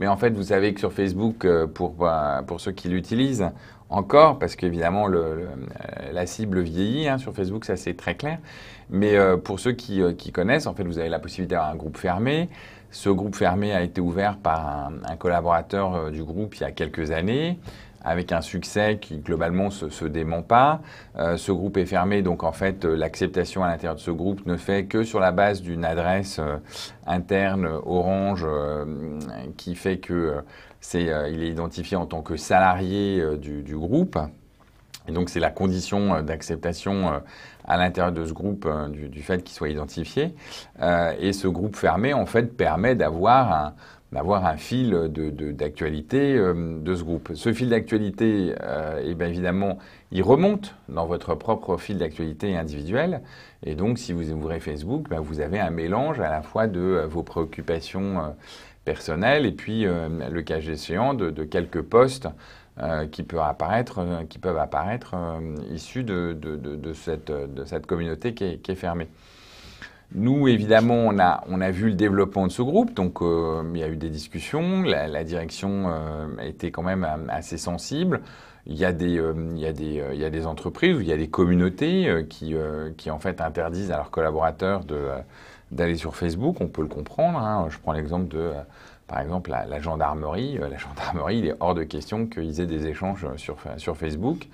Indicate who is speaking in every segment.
Speaker 1: Mais en fait, vous savez que sur Facebook, pour, pour ceux qui l'utilisent, encore, parce qu'évidemment, la cible vieillit hein, sur Facebook, ça c'est très clair. Mais pour ceux qui, connaissent, en fait, vous avez la possibilité d'avoir un groupe fermé. Ce groupe fermé a été ouvert par un, collaborateur euh, du groupe il y a quelques années avec un succès qui globalement ne se, dément pas. Euh, ce groupe est fermé, donc en fait euh, l'acceptation à l'intérieur de ce groupe ne fait que sur la base d'une adresse interne Orange qui fait que c'est, il est identifié en tant que salarié du, groupe. Et donc c'est la condition d'acceptation à l'intérieur de ce groupe euh, du, fait qu'il soit identifié. Euh, et ce groupe fermé, en fait, permet d'avoir un, d'avoir un fil d'actualité de, euh, de, ce groupe. Ce fil d'actualité, eh bien évidemment, il remonte dans votre propre fil d'actualité individuel. Et donc, si vous ouvrez Facebook, ben, vous avez un mélange à la fois de vos préoccupations personnelles et puis, le cas échéant, de, de quelques postes euh, qui, peuvent apparaître, euh, qui peuvent apparaître euh, issus de, cette, communauté qui est, fermée. Nous, évidemment, on a, a vu le développement de ce groupe, donc il y a eu des discussions, la, direction a été quand même assez sensible. Il y, a des, a a entreprises ou il y a des communautés qui, qui en fait interdisent à leurs collaborateurs d'aller sur Facebook, on peut le comprendre. Hein. Je prends l'exemple de par exemple, la, gendarmerie, euh, la il est hors de question qu'ils aient des échanges sur, Facebook,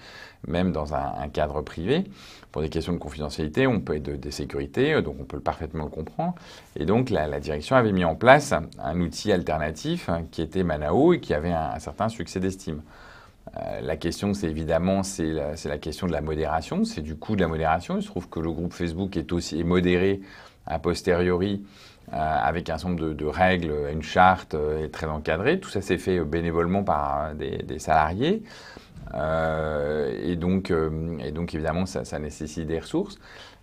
Speaker 1: même dans un, cadre privé. Pour des questions de confidentialité, on peut être de, sécurité, euh, donc on peut parfaitement le comprendre. Et donc la, direction avait mis en place un outil alternatif hein, qui était Manao et qui avait un, certain succès d'estime. Euh, la question, c'est évidemment, c'est la, question de la modération, c'est du coût de la modération. Il se trouve que le groupe Facebook est aussi modéré a posteriori euh, avec un certain nombre de, règles, une charte euh, très encadrée. Tout ça s'est fait euh, bénévolement par des, salariés. et, donc, et donc, évidemment, ça, nécessite des ressources.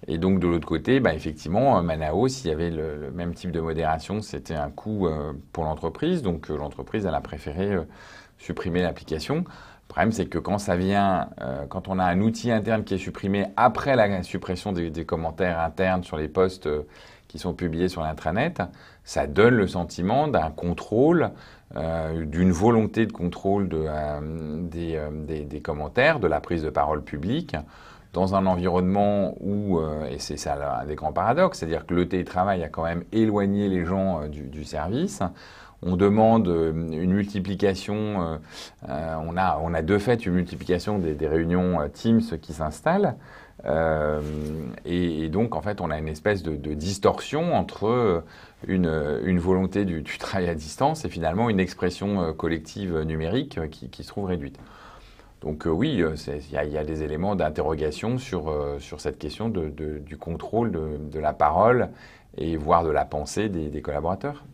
Speaker 1: Et donc, de l'autre côté, bah, effectivement, Manao, s'il y avait le, même type de modération, c'était un coût pour l'entreprise. Donc, l'entreprise, elle a préféré supprimer l'application. Le problème, c'est que quand ça vient, quand on a un outil interne qui est supprimé après la suppression des, commentaires internes sur les postes qui sont publiés sur l'intranet, ça donne le sentiment d'un contrôle, euh, d'une volonté de contrôle de, euh, euh, des, commentaires, de la prise de parole publique, dans un environnement où, et c'est ça un des grands paradoxes, c'est-à-dire que le télétravail a quand même éloigné les gens du service. On demande une multiplication, on, a, on a de fait une multiplication des, réunions Teams qui s'installent. Euh, et, donc, en fait, on a une espèce de, distorsion entre une, volonté du, travail à distance et finalement une expression euh, collective numérique qui, se trouve réduite. Donc oui, il y, a des éléments d'interrogation sur cette question du contrôle de, la parole et voire de la pensée des collaborateurs.